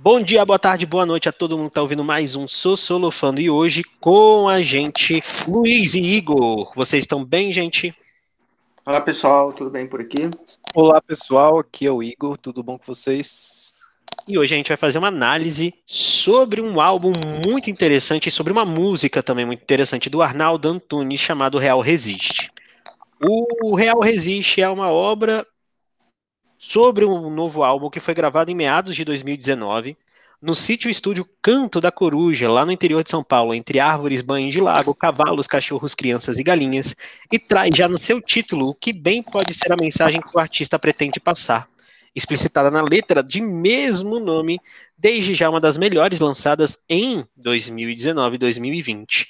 Bom dia, boa tarde, boa noite a todo mundo que está ouvindo mais um Sossolofando e hoje com a gente Luiz e Igor. Vocês estão bem, gente? Olá pessoal, tudo bem por aqui? Olá pessoal, aqui é o Igor, tudo bom com vocês? E hoje a gente vai fazer uma análise sobre um álbum muito interessante e sobre uma música também muito interessante do Arnaldo Antunes chamado Real Resiste. O Real Resiste é uma obra sobre um novo álbum que foi gravado em meados de 2019 no sítio estúdio Canto da Coruja, lá no interior de São Paulo, entre árvores, banhos de lago, cavalos, cachorros, crianças e galinhas, e traz já no seu título o que bem pode ser a mensagem que o artista pretende passar, explicitada na letra de mesmo nome, desde já uma das melhores lançadas em 2019 e 2020.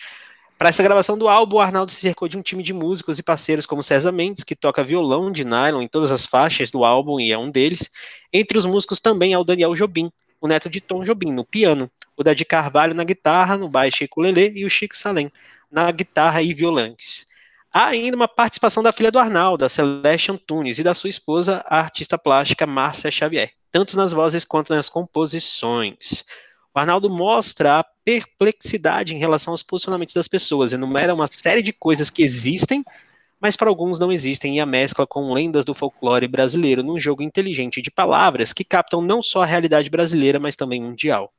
Para essa gravação do álbum, o Arnaldo se cercou de um time de músicos e parceiros como César Mendes, que toca violão de nylon em todas as faixas do álbum e é um deles. Entre os músicos também é o Daniel Jobim, o neto de Tom Jobim, no piano, o Dadi Carvalho na guitarra, no baixo e ukulele e o Chico Salem na guitarra e violões. Há ainda uma participação da filha do Arnaldo, a Celeste Antunes, e da sua esposa, a artista plástica Márcia Xavier, tanto nas vozes quanto nas composições. Arnaldo mostra a perplexidade em relação aos posicionamentos das pessoas, enumera uma série de coisas que existem, mas para alguns não existem, e a mescla com lendas do folclore brasileiro num jogo inteligente de palavras que captam não só a realidade brasileira, mas também mundial.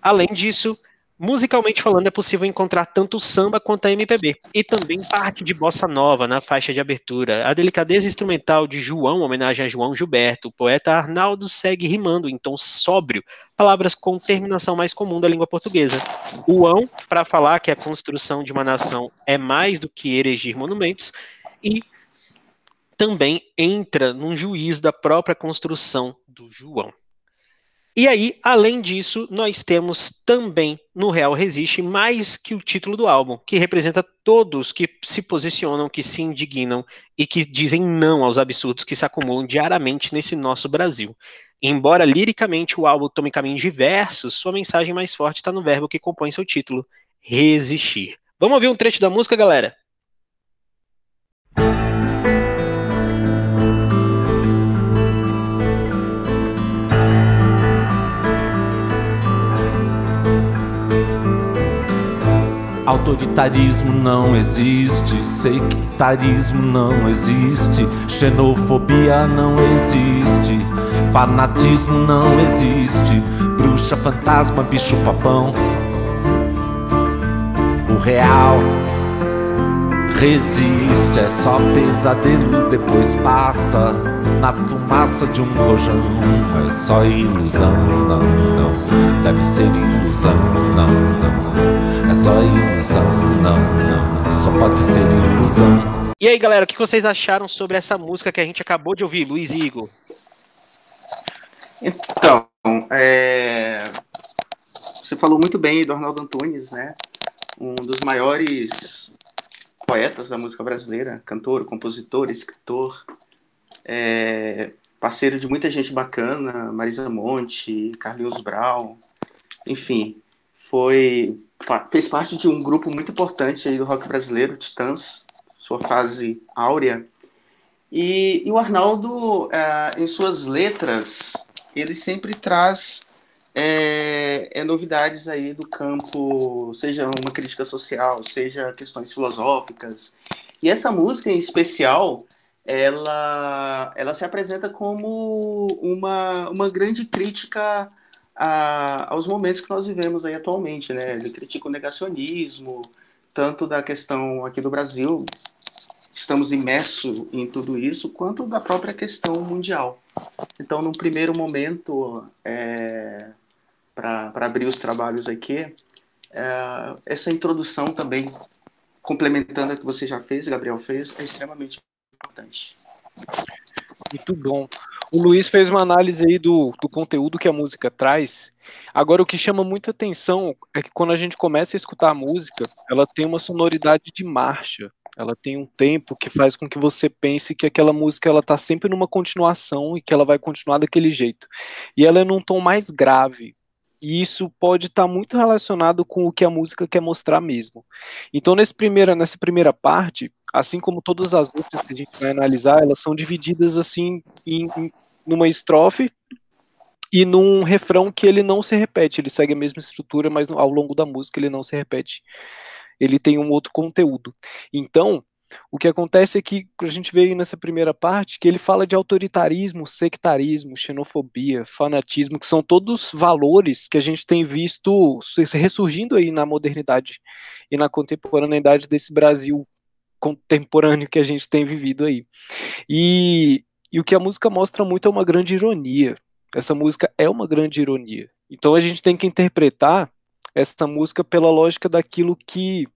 Além disso, Musicalmente falando, é possível encontrar tanto samba quanto a MPB, e também parte de bossa nova na faixa de abertura. A delicadeza instrumental de João, homenagem a João Gilberto, o poeta Arnaldo segue rimando em tom sóbrio, palavras com terminação mais comum da língua portuguesa. O ão, para falar que a construção de uma nação é mais do que erigir monumentos, e também entra num juízo da própria construção do João. E aí, além disso, nós temos também no Real Resiste mais que o título do álbum, que representa todos que se posicionam, que se indignam e que dizem não aos absurdos que se acumulam diariamente nesse nosso Brasil. Embora liricamente o álbum tome caminhos diversos, sua mensagem mais forte está no verbo que compõe seu título: resistir. Vamos ouvir um trecho da música, galera? Autoritarismo não existe, sectarismo não existe, xenofobia não existe, fanatismo não existe, bruxa, fantasma, bicho papão. O real resiste, é só pesadelo, depois passa na fumaça de um rojão. É só ilusão, não, não, deve ser ilusão, não, não. É só ilusão, não, não, só pode ser ilusão. E aí, galera, o que vocês acharam sobre essa música que a gente acabou de ouvir, Luiz e Igor? Então, é... você falou muito bem do Arnaldo Antunes, né? Um dos maiores poetas da música brasileira, cantor, compositor, escritor, é... parceiro de muita gente bacana, Marisa Monte, Carlinhos Brau, enfim, foi fez parte de um grupo muito importante aí do rock brasileiro, Titãs, sua fase áurea. E, e o Arnaldo, é, em suas letras, ele sempre traz é, é, novidades aí do campo, seja uma crítica social, seja questões filosóficas. E essa música em especial, ela, ela se apresenta como uma, uma grande crítica a, aos momentos que nós vivemos aí atualmente, né? Ele critica o negacionismo, tanto da questão aqui do Brasil, estamos imersos em tudo isso, quanto da própria questão mundial. Então, num primeiro momento, é, para abrir os trabalhos aqui, é, essa introdução também, complementando a que você já fez, Gabriel fez, é extremamente importante. Muito bom. O Luiz fez uma análise aí do, do conteúdo que a música traz. Agora, o que chama muita atenção é que quando a gente começa a escutar a música, ela tem uma sonoridade de marcha. Ela tem um tempo que faz com que você pense que aquela música ela tá sempre numa continuação e que ela vai continuar daquele jeito. E ela é num tom mais grave, e isso pode estar tá muito relacionado com o que a música quer mostrar mesmo. Então, nesse primeira, nessa primeira parte, assim como todas as outras que a gente vai analisar, elas são divididas assim em, em numa estrofe e num refrão que ele não se repete, ele segue a mesma estrutura, mas ao longo da música ele não se repete. Ele tem um outro conteúdo. Então, o que acontece é que a gente vê aí nessa primeira parte que ele fala de autoritarismo, sectarismo, xenofobia, fanatismo, que são todos valores que a gente tem visto ressurgindo aí na modernidade e na contemporaneidade desse Brasil contemporâneo que a gente tem vivido aí. E, e o que a música mostra muito é uma grande ironia. Essa música é uma grande ironia. Então a gente tem que interpretar essa música pela lógica daquilo que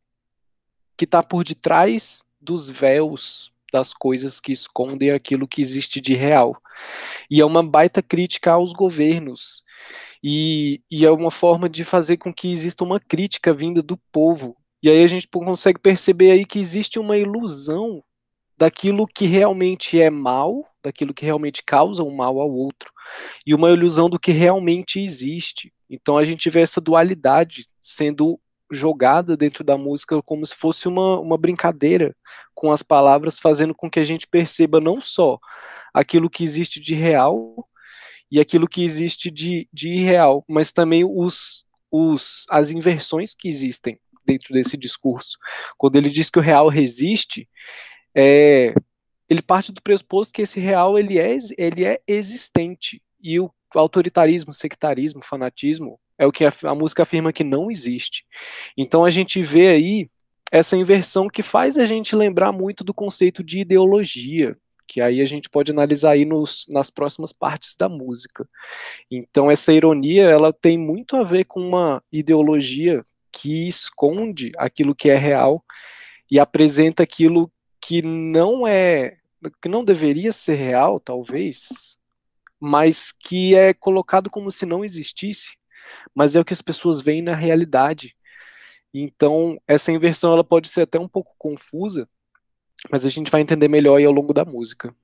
que está por detrás dos véus das coisas que escondem aquilo que existe de real. E é uma baita crítica aos governos. E, e é uma forma de fazer com que exista uma crítica vinda do povo. E aí a gente consegue perceber aí que existe uma ilusão daquilo que realmente é mal, daquilo que realmente causa um mal ao outro, e uma ilusão do que realmente existe. Então a gente vê essa dualidade sendo jogada dentro da música como se fosse uma, uma brincadeira com as palavras, fazendo com que a gente perceba não só aquilo que existe de real e aquilo que existe de, de irreal, mas também os, os, as inversões que existem dentro desse discurso. Quando ele diz que o real resiste, é, ele parte do pressuposto que esse real ele é, ele é existente e o autoritarismo, sectarismo, fanatismo é o que a, a música afirma que não existe. Então a gente vê aí essa inversão que faz a gente lembrar muito do conceito de ideologia, que aí a gente pode analisar aí nos, nas próximas partes da música. Então essa ironia, ela tem muito a ver com uma ideologia que esconde aquilo que é real e apresenta aquilo que não é, que não deveria ser real, talvez, mas que é colocado como se não existisse mas é o que as pessoas veem na realidade. Então, essa inversão ela pode ser até um pouco confusa, mas a gente vai entender melhor ao longo da música.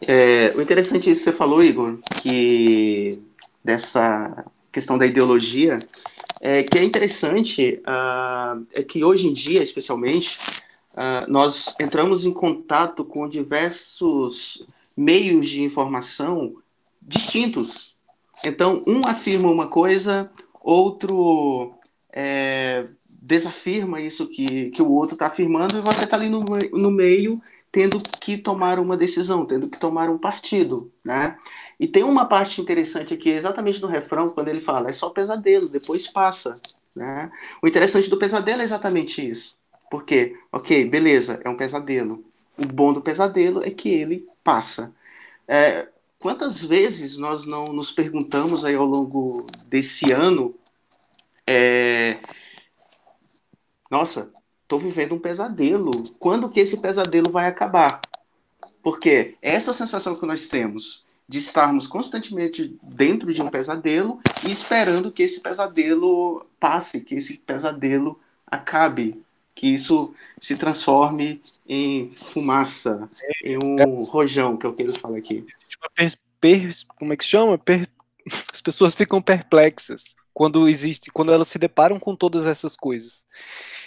É, o interessante é isso que você falou, Igor, que dessa questão da ideologia, é, que é interessante uh, é que hoje em dia, especialmente, uh, nós entramos em contato com diversos meios de informação distintos, então, um afirma uma coisa, outro é, desafirma isso que, que o outro está afirmando, e você está ali no, no meio tendo que tomar uma decisão, tendo que tomar um partido, né? E tem uma parte interessante aqui, exatamente no refrão, quando ele fala, é só pesadelo, depois passa, né? O interessante do pesadelo é exatamente isso. Porque, ok, beleza, é um pesadelo. O bom do pesadelo é que ele passa. É, quantas vezes nós não nos perguntamos aí ao longo desse ano, é... nossa, estou vivendo um pesadelo. Quando que esse pesadelo vai acabar? Porque essa sensação que nós temos de estarmos constantemente dentro de um pesadelo e esperando que esse pesadelo passe, que esse pesadelo acabe, que isso se transforme em fumaça, em um rojão, que é o que ele fala aqui. Como é que chama? Per, as pessoas ficam perplexas quando existe, quando elas se deparam com todas essas coisas.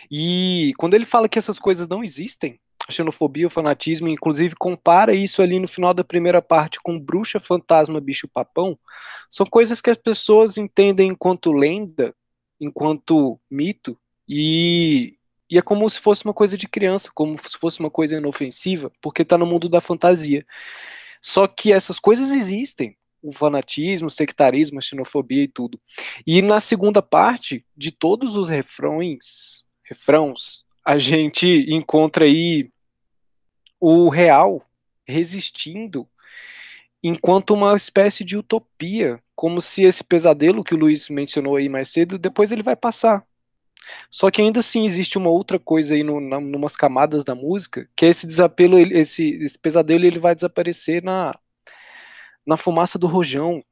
E quando ele fala que essas coisas não existem, a xenofobia, o fanatismo, inclusive compara isso ali no final da primeira parte com bruxa, fantasma, bicho papão, são coisas que as pessoas entendem enquanto lenda, enquanto mito, e e é como se fosse uma coisa de criança, como se fosse uma coisa inofensiva, porque está no mundo da fantasia. Só que essas coisas existem. O fanatismo, o sectarismo, a xenofobia e tudo. E na segunda parte, de todos os refrões, refrãos, a gente encontra aí o real resistindo enquanto uma espécie de utopia, como se esse pesadelo que o Luiz mencionou aí mais cedo, depois ele vai passar. Só que ainda assim existe uma outra coisa aí no, na, numas camadas da música, que é esse desapelo, esse, esse pesadelo ele vai desaparecer na, na fumaça do rojão.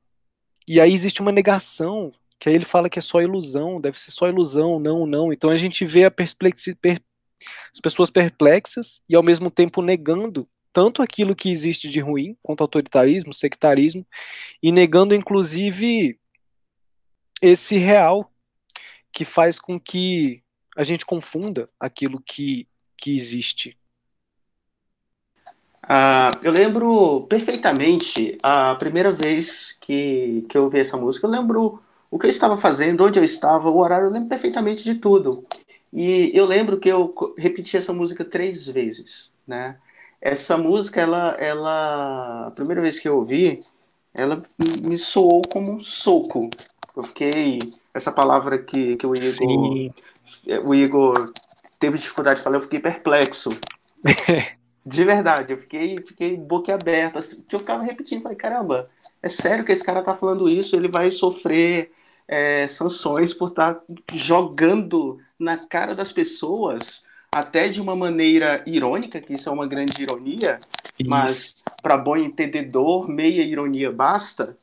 E aí existe uma negação, que aí ele fala que é só ilusão, deve ser só ilusão, não, não. Então a gente vê perplexi, per, as pessoas perplexas e ao mesmo tempo negando tanto aquilo que existe de ruim, quanto autoritarismo, sectarismo, e negando inclusive esse real que faz com que a gente confunda aquilo que, que existe. Ah, eu lembro perfeitamente a primeira vez que, que eu ouvi essa música. Eu lembro o que eu estava fazendo, onde eu estava, o horário, eu lembro perfeitamente de tudo. E eu lembro que eu repeti essa música três vezes, né? Essa música, ela, ela, a primeira vez que eu ouvi, ela me soou como um soco. Eu fiquei, essa palavra que, que o Igor, Sim. o Igor teve dificuldade de falar, eu fiquei perplexo. De verdade, eu fiquei, fiquei boquiaberto. Assim, eu ficava repetindo, falei, caramba, é sério que esse cara tá falando isso? Ele vai sofrer é, sanções por estar tá jogando na cara das pessoas, até de uma maneira irônica, que isso é uma grande ironia, isso. mas para bom entendedor, meia ironia basta,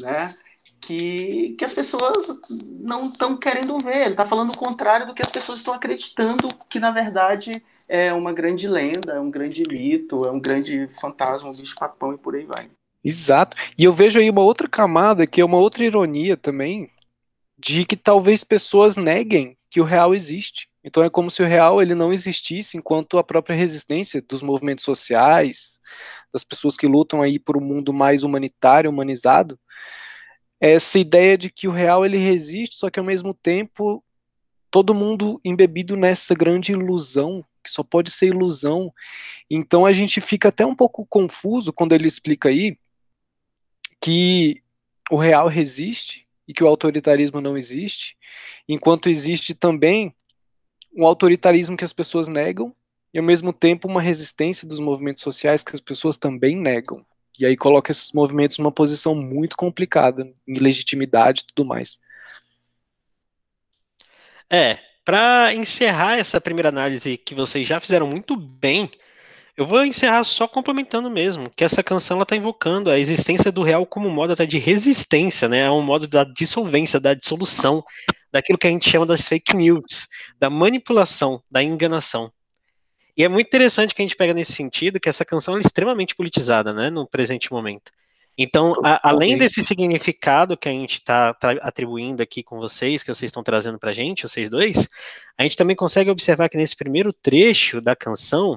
né? Que, que as pessoas não estão querendo ver. Ele está falando o contrário do que as pessoas estão acreditando que, na verdade, é uma grande lenda, é um grande mito, é um grande fantasma, um bicho-papão e por aí vai. Exato. E eu vejo aí uma outra camada, que é uma outra ironia também, de que talvez pessoas neguem que o real existe. Então é como se o real ele não existisse enquanto a própria resistência dos movimentos sociais, das pessoas que lutam aí por um mundo mais humanitário, humanizado, essa ideia de que o real ele resiste, só que ao mesmo tempo todo mundo embebido nessa grande ilusão que só pode ser ilusão. Então a gente fica até um pouco confuso quando ele explica aí que o real resiste e que o autoritarismo não existe, enquanto existe também um autoritarismo que as pessoas negam e ao mesmo tempo uma resistência dos movimentos sociais que as pessoas também negam. E aí coloca esses movimentos numa posição muito complicada, em legitimidade e tudo mais. É, para encerrar essa primeira análise que vocês já fizeram muito bem, eu vou encerrar só complementando mesmo, que essa canção ela está invocando a existência do real como modo até de resistência, né? É um modo da dissolvência, da dissolução, daquilo que a gente chama das fake news, da manipulação, da enganação. E é muito interessante que a gente pega nesse sentido que essa canção é extremamente politizada, né, no presente momento. Então, a, além desse significado que a gente está tá atribuindo aqui com vocês, que vocês estão trazendo para a gente, vocês dois, a gente também consegue observar que nesse primeiro trecho da canção,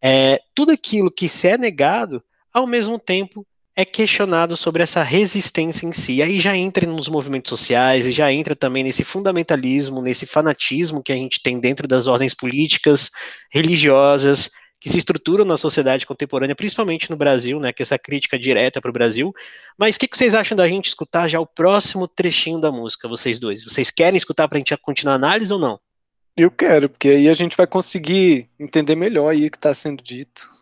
é, tudo aquilo que se é negado, ao mesmo tempo é questionado sobre essa resistência em si. Aí já entra nos movimentos sociais e já entra também nesse fundamentalismo, nesse fanatismo que a gente tem dentro das ordens políticas, religiosas, que se estruturam na sociedade contemporânea, principalmente no Brasil, né, que é essa crítica direta para o Brasil. Mas o que, que, vocês acham da gente escutar já o próximo trechinho da música, vocês dois? Vocês querem escutar para a gente continuar a análise ou não? Eu quero, porque aí a gente vai conseguir entender melhor aí o que está sendo dito.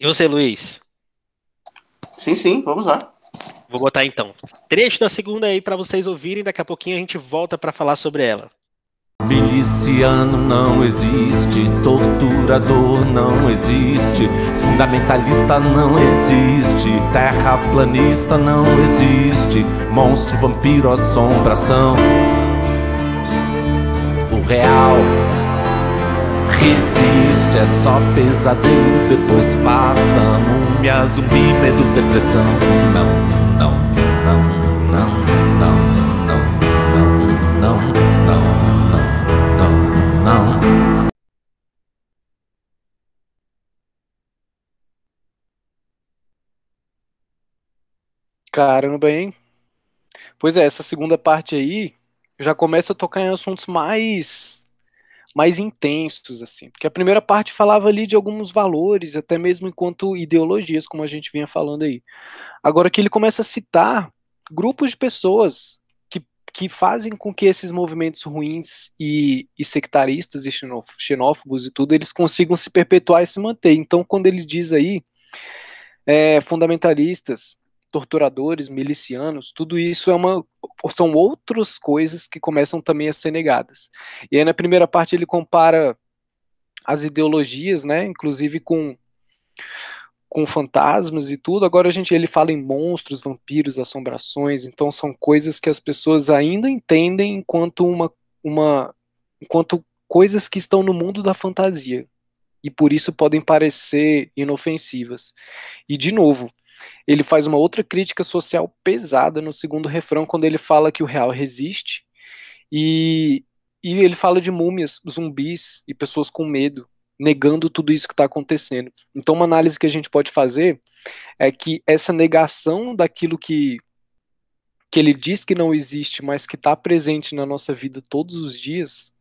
E você, Luiz? Sim, sim, vamos lá. Vou botar então. Trecho da segunda aí para vocês ouvirem, daqui a pouquinho a gente volta para falar sobre ela. Miliciano não existe, torturador não existe, fundamentalista não existe, terraplanista não existe, monstro, vampiro, assombração. O real resiste, é só pesadelo, depois passa, múmia, zumbi, medo, depressão. Não, não, não, não. Caramba, hein? Pois é, essa segunda parte aí já começa a tocar em assuntos mais mais intensos assim, porque a primeira parte falava ali de alguns valores, até mesmo enquanto ideologias, como a gente vinha falando aí. Agora que ele começa a citar grupos de pessoas que, que fazem com que esses movimentos ruins e, e sectaristas e xenófobos e tudo, eles consigam se perpetuar e se manter. Então, quando ele diz aí é, fundamentalistas torturadores, milicianos, tudo isso é uma são outras coisas que começam também a ser negadas. E aí na primeira parte ele compara as ideologias, né, inclusive com com fantasmas e tudo. Agora a gente ele fala em monstros, vampiros, assombrações, então são coisas que as pessoas ainda entendem enquanto uma uma enquanto coisas que estão no mundo da fantasia. E por isso podem parecer inofensivas. E de novo, ele faz uma outra crítica social pesada no segundo refrão, quando ele fala que o real resiste, e, e ele fala de múmias, zumbis e pessoas com medo. negando tudo isso que está acontecendo. Então, uma análise que a gente pode fazer é que essa negação daquilo que que ele diz que não existe, mas que está presente na nossa vida todos os dias,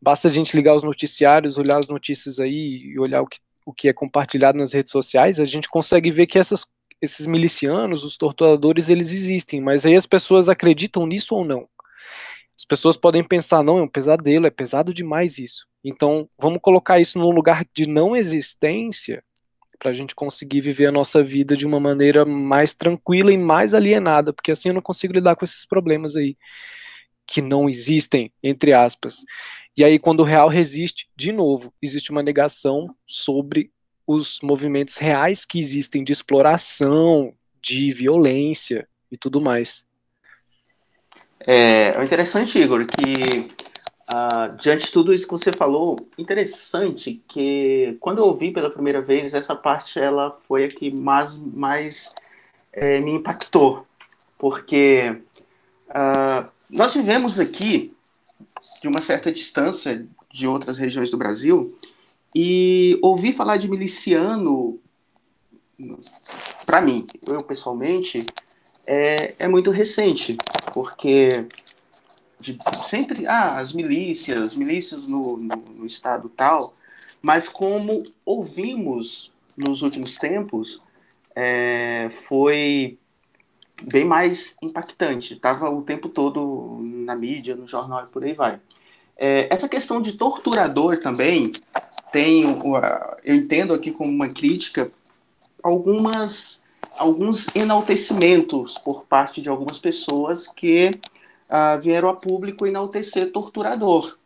basta a gente ligar os noticiários, olhar as notícias aí e olhar o que, o que é compartilhado nas redes sociais, a gente consegue ver que essas, esses milicianos, os torturadores, eles existem, mas aí as pessoas acreditam nisso ou não? As pessoas podem pensar, não, é um pesadelo, é pesado demais isso. Então, vamos colocar isso num lugar de não existência para a gente conseguir viver a nossa vida de uma maneira mais tranquila e mais alienada, porque assim eu não consigo lidar com esses problemas aí que não existem, entre aspas. E aí, quando o real resiste, de novo, existe uma negação sobre os movimentos reais que existem de exploração, de violência e tudo mais. É, é interessante, Igor, que Uh, diante de tudo isso que você falou, interessante que quando eu ouvi pela primeira vez, essa parte ela foi a que mais, mais é, me impactou, porque uh, nós vivemos aqui de uma certa distância de outras regiões do Brasil e ouvir falar de miliciano, para mim, eu pessoalmente, é, é muito recente, porque de sempre ah, as milícias, milícias no, no, no, estado tal, mas como ouvimos nos últimos tempos, é, foi bem mais impactante. Estava o tempo todo na mídia, no jornal e por aí vai. É, essa questão de torturador também tem, eu entendo aqui como uma crítica, algumas alguns enaltecimentos por parte de algumas pessoas que uh, vieram a público enaltecer torturador.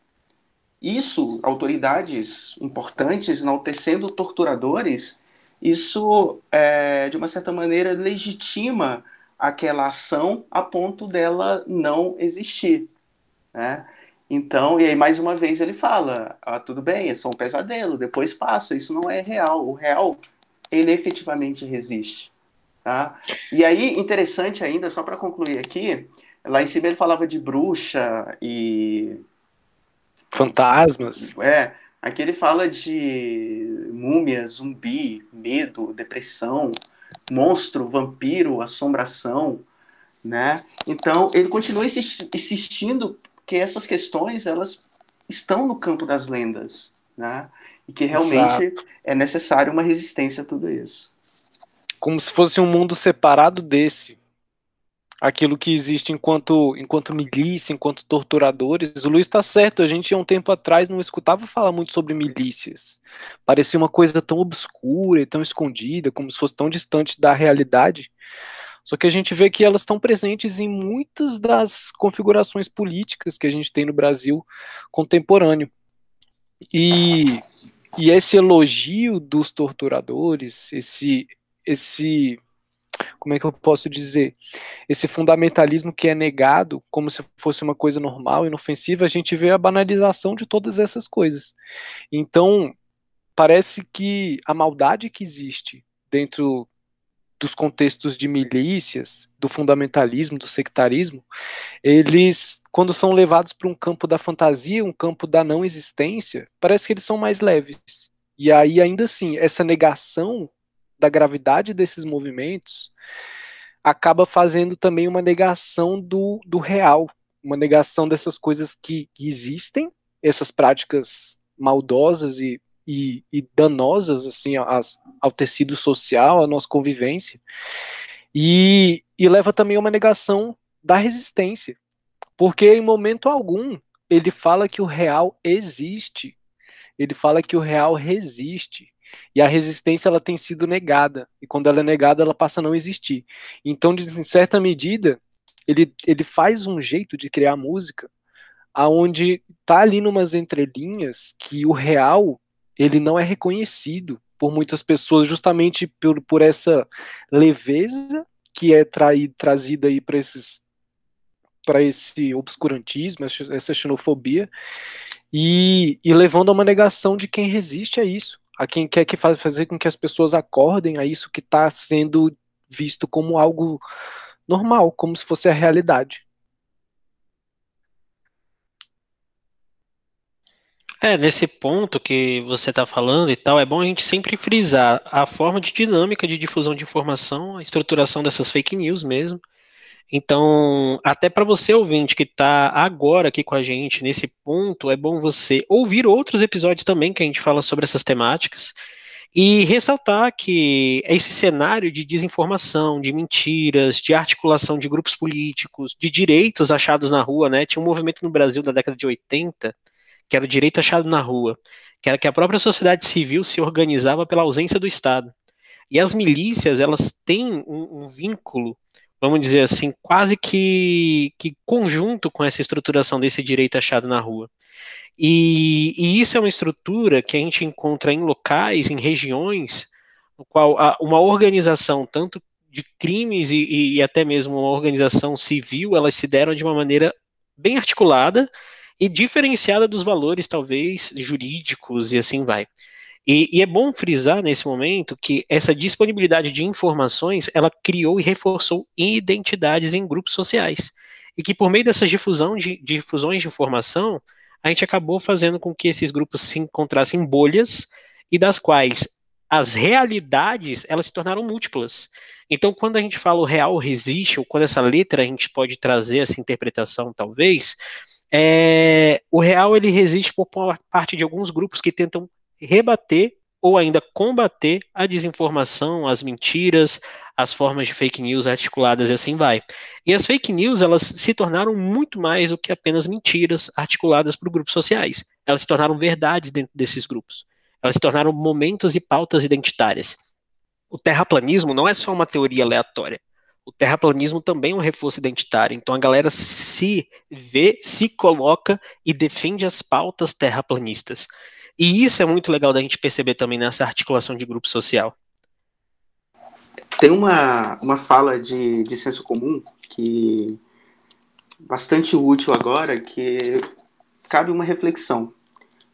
Isso, autoridades importantes enaltecendo torturadores, isso, é, de uma certa maneira, legitima aquela ação a ponto dela não existir. Né? Então, e aí mais uma vez ele fala, ah, tudo bem, é só um pesadelo, depois passa, isso não é real. O real, ele efetivamente resiste. Tá? E aí, interessante ainda, só para concluir aqui, Lá em cima ele falava de bruxa e. Fantasmas. É. Aqui ele fala de múmia, zumbi, medo, depressão, monstro, vampiro, assombração, né? Então ele continua insistindo que essas questões elas estão no campo das lendas, né? E que realmente Exato. é necessário uma resistência a tudo isso. Como se fosse um mundo separado desse aquilo que existe enquanto, enquanto milícia, enquanto torturadores. O Luiz está certo, a gente há um tempo atrás não escutava falar muito sobre milícias. Parecia uma coisa tão obscura e tão escondida, como se fosse tão distante da realidade. Só que a gente vê que elas estão presentes em muitas das configurações políticas que a gente tem no Brasil contemporâneo. E, e esse elogio dos torturadores, esse, esse como é que eu posso dizer, esse fundamentalismo que é negado como se fosse uma coisa normal, inofensiva, a gente vê a banalização de todas essas coisas. Então, parece que a maldade que existe dentro dos contextos de milícias, do fundamentalismo, do sectarismo, eles, quando são levados para um campo da fantasia, um campo da não existência, parece que eles são mais leves. E aí, ainda assim, essa negação da gravidade desses movimentos, acaba fazendo também uma negação do, do real, uma negação dessas coisas que, que existem, essas práticas maldosas e, e, e danosas assim as, ao tecido social, à nossa convivência, e, e leva também a uma negação da resistência, porque em momento algum ele fala que o real existe, ele fala que o real resiste, e a resistência ela tem sido negada. E quando ela é negada, ela passa a não existir. Então, em certa medida, ele, ele faz um jeito de criar música aonde tá ali numas entrelinhas que o real ele não é reconhecido por muitas pessoas justamente por, por essa leveza que é traída, trazida aí para esses para esse obscurantismo, essa xenofobia, e, e levando a uma negação de quem resiste a isso a quem quer que fazer com que as pessoas acordem a isso que está sendo visto como algo normal, como se fosse a realidade. É, nesse ponto que você está falando e tal, é bom a gente sempre frisar a forma de dinâmica de difusão de informação, a estruturação dessas fake news mesmo. Então, até para você ouvinte que está agora aqui com a gente nesse ponto, é bom você ouvir outros episódios também que a gente fala sobre essas temáticas e ressaltar que esse cenário de desinformação, de mentiras, de articulação de grupos políticos, de direitos achados na rua, né? Tinha um movimento no Brasil da década de 80 que era o direito achado na rua, que era que a própria sociedade civil se organizava pela ausência do Estado. E as milícias, elas têm um, um vínculo, vamos dizer assim, quase que, que conjunto com essa estruturação desse direito achado na rua. E, e, isso é uma estrutura que a gente encontra em locais, em regiões, no qual uma organização, tanto de crimes e, e, até mesmo uma organização civil, elas se deram de uma maneira bem articulada e diferenciada dos valores, talvez, jurídicos e assim vai. E, e, é bom frisar nesse momento que essa disponibilidade de informações, ela criou e reforçou identidades em grupos sociais. E que por meio dessas difusão de, difusões de informação, a gente acabou fazendo com que esses grupos se encontrassem bolhas e das quais as realidades, elas se tornaram múltiplas. Então, quando a gente fala o real resiste, ou quando essa letra a gente pode trazer essa interpretação, talvez, é, o real ele resiste por parte de alguns grupos que tentam rebater ou ainda combater a desinformação, as mentiras, as formas de fake news articuladas e assim vai. E as fake news, elas se tornaram muito mais do que apenas mentiras articuladas por grupos sociais. Elas se tornaram verdades dentro desses grupos. Elas se tornaram momentos e pautas identitárias. O terraplanismo não é só uma teoria aleatória o terraplanismo também é um reforço identitário. Então a galera se vê, se coloca e defende as pautas terraplanistas. E isso é muito legal da gente perceber também nessa articulação de grupo social. Tem uma, uma fala de, de senso comum que bastante útil agora, que cabe uma reflexão.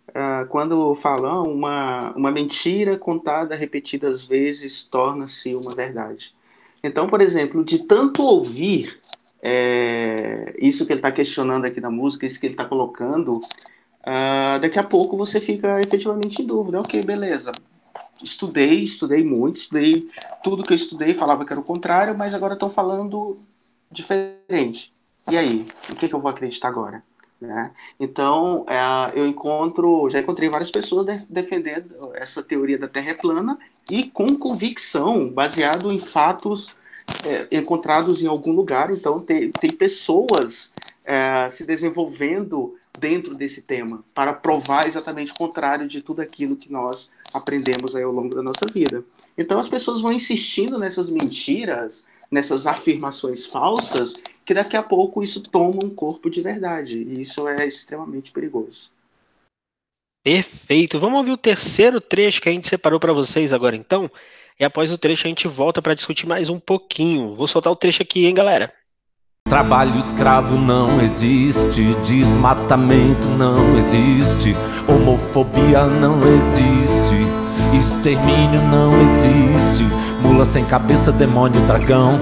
Uh, quando falam uma, uma mentira contada repetidas vezes torna-se uma verdade. Então, por exemplo, de tanto ouvir é, isso que ele está questionando aqui na música, isso que ele está colocando, uh, daqui a pouco você fica efetivamente em dúvida. Ok, beleza. Estudei, estudei muito, estudei tudo que eu estudei, falava que era o contrário, mas agora estão falando diferente. E aí? O que, que eu vou acreditar agora? Né? Então, é, eu encontro, já encontrei várias pessoas de, defendendo essa teoria da Terra é plana e com convicção, baseado em fatos é, encontrados em algum lugar. Então, tem, tem pessoas é, se desenvolvendo dentro desse tema para provar exatamente o contrário de tudo aquilo que nós aprendemos aí ao longo da nossa vida. Então, as pessoas vão insistindo nessas mentiras, nessas afirmações falsas, que daqui a pouco isso toma um corpo de verdade. E isso é extremamente perigoso. Perfeito. Vamos ouvir o terceiro trecho que a gente separou para vocês agora, então. E após o trecho a gente volta para discutir mais um pouquinho. Vou soltar o trecho aqui, hein, galera? Trabalho escravo não existe, desmatamento não existe, homofobia não existe, extermínio não existe, mula sem cabeça, demônio, dragão.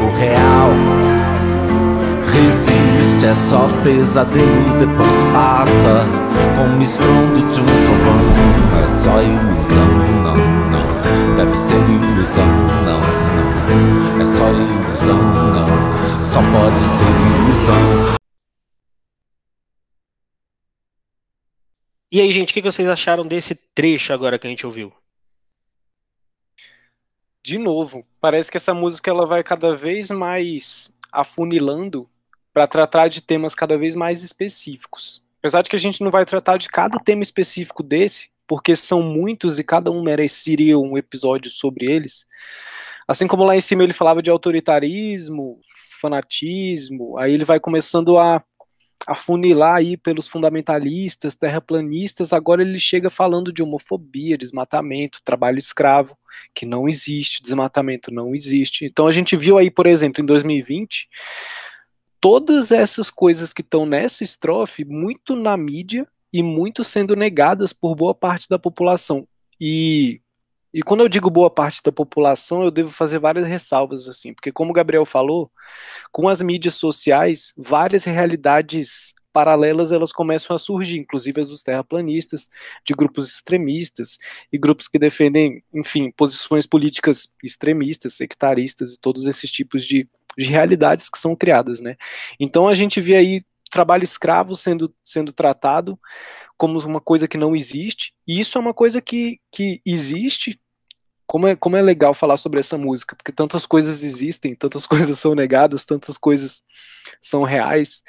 O real resiste, é só pesadelo, depois passa como estrondo de um trovão. É só ilusão, não, não, deve ser ilusão, não, não, é só ilusão, não, só pode ser ilusão. E aí, gente, o que vocês acharam desse trecho agora que a gente ouviu? De novo, parece que essa música ela vai cada vez mais afunilando para tratar de temas cada vez mais específicos. Apesar de que a gente não vai tratar de cada tema específico desse, porque são muitos e cada um mereceria um episódio sobre eles. Assim como lá em cima ele falava de autoritarismo, fanatismo, aí ele vai começando a afunilar aí pelos fundamentalistas, terraplanistas, agora ele chega falando de homofobia, desmatamento, trabalho escravo, que não existe, desmatamento não existe. Então a gente viu aí, por exemplo, em 2020, todas essas coisas que estão nessa estrofe muito na mídia e muito sendo negadas por boa parte da população. E e quando eu digo boa parte da população, eu devo fazer várias ressalvas, assim, porque como o Gabriel falou, com as mídias sociais, várias realidades paralelas elas começam a surgir, inclusive as dos terraplanistas, de grupos extremistas e grupos que defendem, enfim, posições políticas extremistas, sectaristas e todos esses tipos de, de realidades que são criadas, né? Então a gente vê aí trabalho escravo sendo, sendo tratado como uma coisa que não existe, e isso é uma coisa que, que existe como é, como é legal falar sobre essa música, porque tantas coisas existem, tantas coisas são negadas, tantas coisas são reais.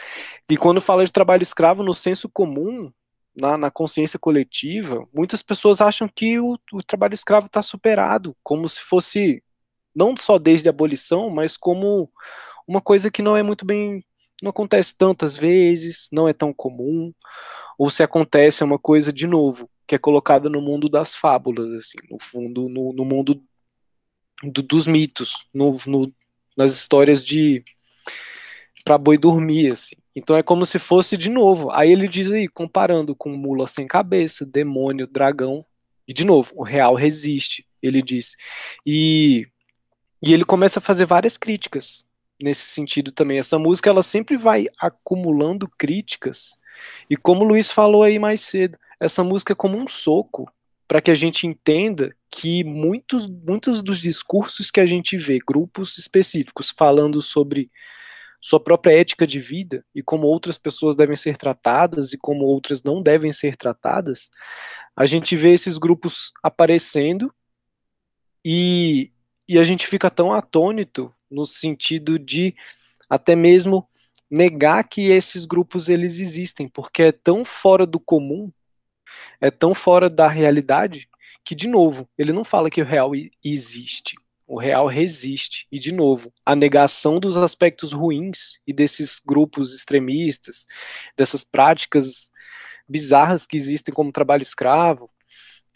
E quando fala de trabalho escravo no senso comum, na, na consciência coletiva, muitas pessoas acham que o, o trabalho escravo está superado, como se fosse, não só desde a abolição, mas como uma coisa que não é muito bem. não acontece tantas vezes, não é tão comum, ou se acontece uma coisa, de novo, que é colocada no mundo das fábulas, assim, no fundo, no, no mundo do, dos mitos, no, no, nas histórias de para boi dormir, assim. Então é como se fosse de novo. Aí ele diz aí, comparando com mula sem cabeça, demônio, dragão, e de novo, o real resiste, ele diz. E, e ele começa a fazer várias críticas nesse sentido também. Essa música ela sempre vai acumulando críticas. E como o Luiz falou aí mais cedo, essa música é como um soco para que a gente entenda que muitos, muitos dos discursos que a gente vê, grupos específicos falando sobre sua própria ética de vida e como outras pessoas devem ser tratadas e como outras não devem ser tratadas, a gente vê esses grupos aparecendo e, e a gente fica tão atônito no sentido de até mesmo negar que esses grupos eles existem, porque é tão fora do comum é tão fora da realidade que, de novo, ele não fala que o real existe. O real resiste. E, de novo, a negação dos aspectos ruins e desses grupos extremistas, dessas práticas bizarras que existem como trabalho escravo,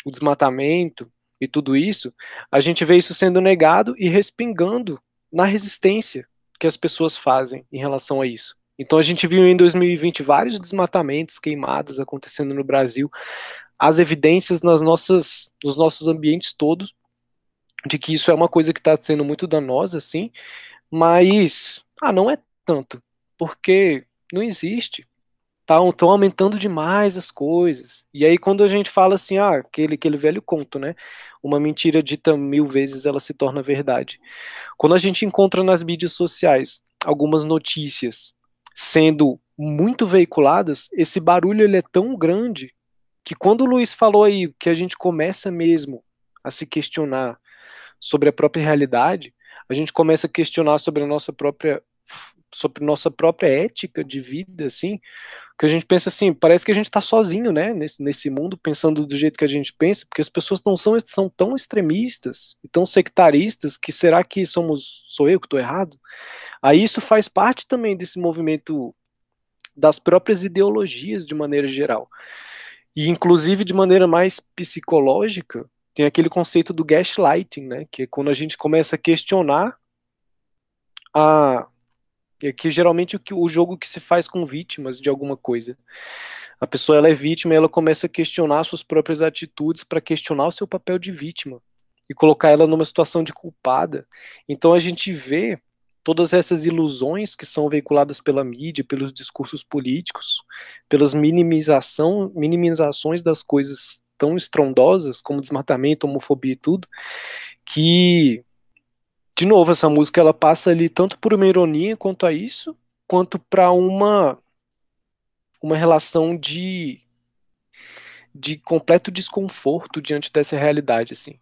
o desmatamento e tudo isso, a gente vê isso sendo negado e respingando na resistência que as pessoas fazem em relação a isso. Então a gente viu em 2020 vários desmatamentos, queimadas acontecendo no Brasil, as evidências nas nossas, nos nossos ambientes todos de que isso é uma coisa que está sendo muito danosa, assim, mas ah, não é tanto, porque não existe. Estão tá, aumentando demais as coisas. E aí, quando a gente fala assim, ah, aquele, aquele velho conto, né? Uma mentira dita mil vezes, ela se torna verdade. Quando a gente encontra nas mídias sociais algumas notícias sendo muito veiculadas, esse barulho ele é tão grande que quando o Luiz falou aí que a gente começa mesmo a se questionar sobre a própria realidade, a gente começa a questionar sobre a nossa própria sobre nossa própria ética de vida, assim, que a gente pensa assim, parece que a gente está sozinho, né, nesse, nesse mundo, pensando do jeito que a gente pensa, porque as pessoas não são, são tão extremistas tão sectaristas que será que somos, sou eu que estou errado? Aí isso faz parte também desse movimento das próprias ideologias de maneira geral. E inclusive de maneira mais psicológica, tem aquele conceito do gaslighting, né, que é quando a gente começa a questionar a que geralmente o, que, o jogo que se faz com vítimas de alguma coisa. A pessoa ela é vítima e ela começa a questionar suas próprias atitudes para questionar o seu papel de vítima e colocar ela numa situação de culpada. Então a gente vê todas essas ilusões que são veiculadas pela mídia, pelos discursos políticos, pelas minimização, minimizações das coisas tão estrondosas como desmatamento, homofobia e tudo, que de novo, essa música ela passa ali tanto por uma ironia quanto a isso, quanto para uma uma relação de de completo desconforto diante dessa realidade, assim.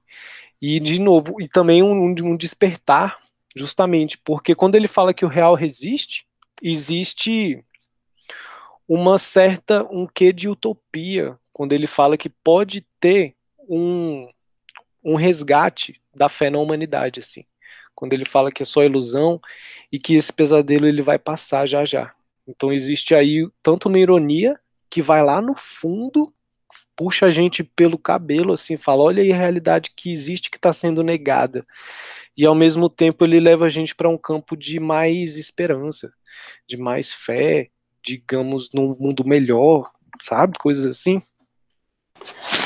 E de novo, e também um, um despertar, justamente, porque quando ele fala que o real resiste, existe uma certa um quê de utopia quando ele fala que pode ter um, um resgate da fé na humanidade, assim quando ele fala que é só ilusão e que esse pesadelo ele vai passar já já. Então existe aí tanto uma ironia que vai lá no fundo, puxa a gente pelo cabelo, assim, fala: olha aí a realidade que existe que está sendo negada. E ao mesmo tempo ele leva a gente para um campo de mais esperança, de mais fé, digamos, num mundo melhor, sabe? Coisas assim.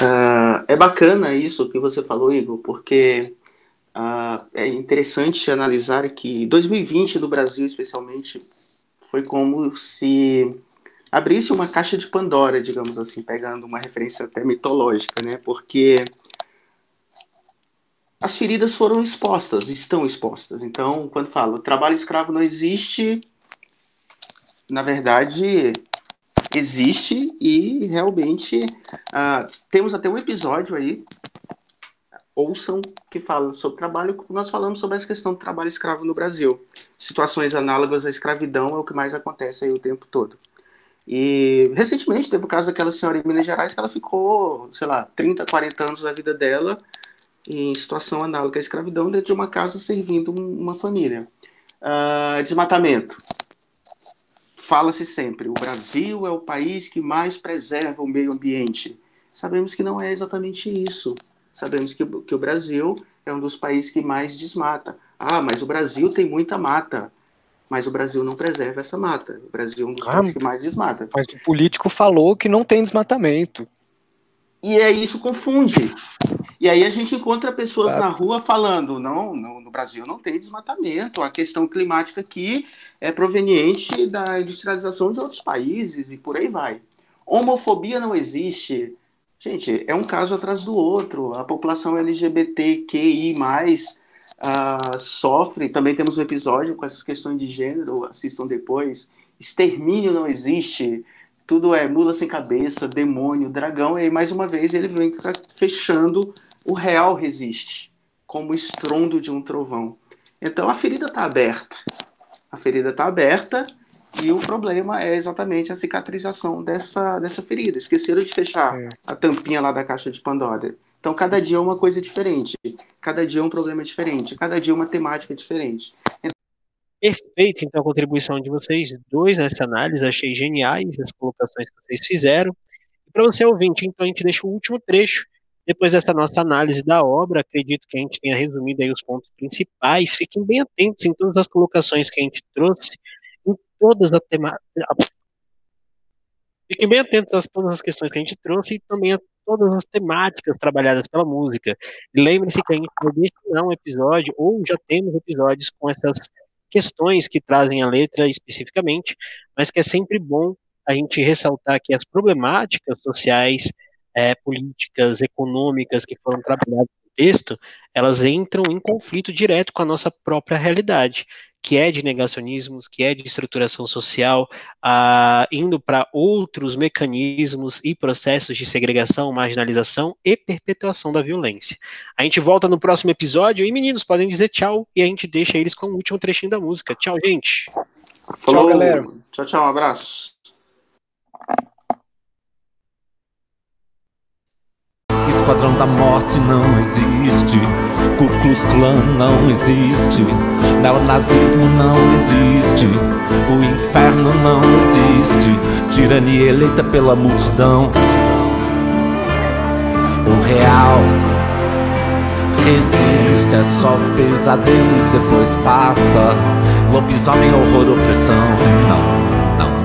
Uh, é bacana isso que você falou, Igor, porque Uh, é interessante analisar que 2020 no Brasil, especialmente, foi como se abrisse uma caixa de Pandora, digamos assim, pegando uma referência até mitológica, né? Porque as feridas foram expostas, estão expostas. Então, quando falo trabalho escravo não existe, na verdade existe e realmente uh, temos até um episódio aí ouçam que fala sobre trabalho, nós falamos sobre essa questão do trabalho escravo no Brasil. Situações análogas à escravidão é o que mais acontece aí o tempo todo. E recentemente teve o caso daquela senhora em Minas Gerais que ela ficou, sei lá, 30, 40 anos da vida dela em situação análoga à escravidão dentro de uma casa servindo uma família. Uh, desmatamento. Fala-se sempre, o Brasil é o país que mais preserva o meio ambiente. Sabemos que não é exatamente isso. Sabemos que, que o Brasil é um dos países que mais desmata. Ah, mas o Brasil tem muita mata. Mas o Brasil não preserva essa mata. O Brasil é um dos ah, países que mais desmata. Mas o político falou que não tem desmatamento. E é isso confunde. E aí a gente encontra pessoas claro. na rua falando, não, no, no, Brasil não tem desmatamento, a questão climática aqui é proveniente da industrialização de outros países e por aí vai. Homofobia não existe. Gente, é um caso atrás do outro. A população LGBTQI+, uh, sofre. Também temos um episódio com essas questões de gênero, assistam depois. Extermínio não existe tudo é mula sem cabeça, demônio, dragão, e mais uma vez ele vem fechando o real resiste, como o estrondo de um trovão. Então a ferida está aberta. A ferida está aberta e o problema é exatamente a cicatrização dessa, dessa ferida. Esqueceram de fechar é. a tampinha lá da caixa de Pandora. Então, cada dia é uma coisa diferente. Cada dia é um problema diferente. Cada dia é uma temática diferente. Perfeito, então, a contribuição de vocês dois nessa análise. Achei geniais as colocações que vocês fizeram. E para você ouvinte, então, a gente deixa o último trecho. Depois dessa nossa análise da obra, acredito que a gente tenha resumido aí os pontos principais. Fiquem bem atentos em todas as colocações que a gente trouxe, todas as temáticas. Fiquem bem atentos a todas as questões que a gente trouxe e também a todas as temáticas trabalhadas pela música. Lembre-se que a gente vai destinar um episódio, ou já temos episódios com essas questões que trazem a letra especificamente, mas que é sempre bom a gente ressaltar que as problemáticas sociais, é, políticas, econômicas que foram trabalhadas texto, elas entram em conflito direto com a nossa própria realidade que é de negacionismos, que é de estruturação social, ah, indo para outros mecanismos e processos de segregação, marginalização e perpetuação da violência. A gente volta no próximo episódio e meninos podem dizer tchau e a gente deixa eles com o último trechinho da música. Tchau, gente. Falou, tchau, galera. Tchau, tchau, um abraço. Esquadrão da Morte não existe, Ku Klux Klan não existe, neonazismo não existe, o inferno não existe, tirania eleita pela multidão. O real resiste, é só pesadelo e depois passa. Lobisomem, horror, opressão. Não, não.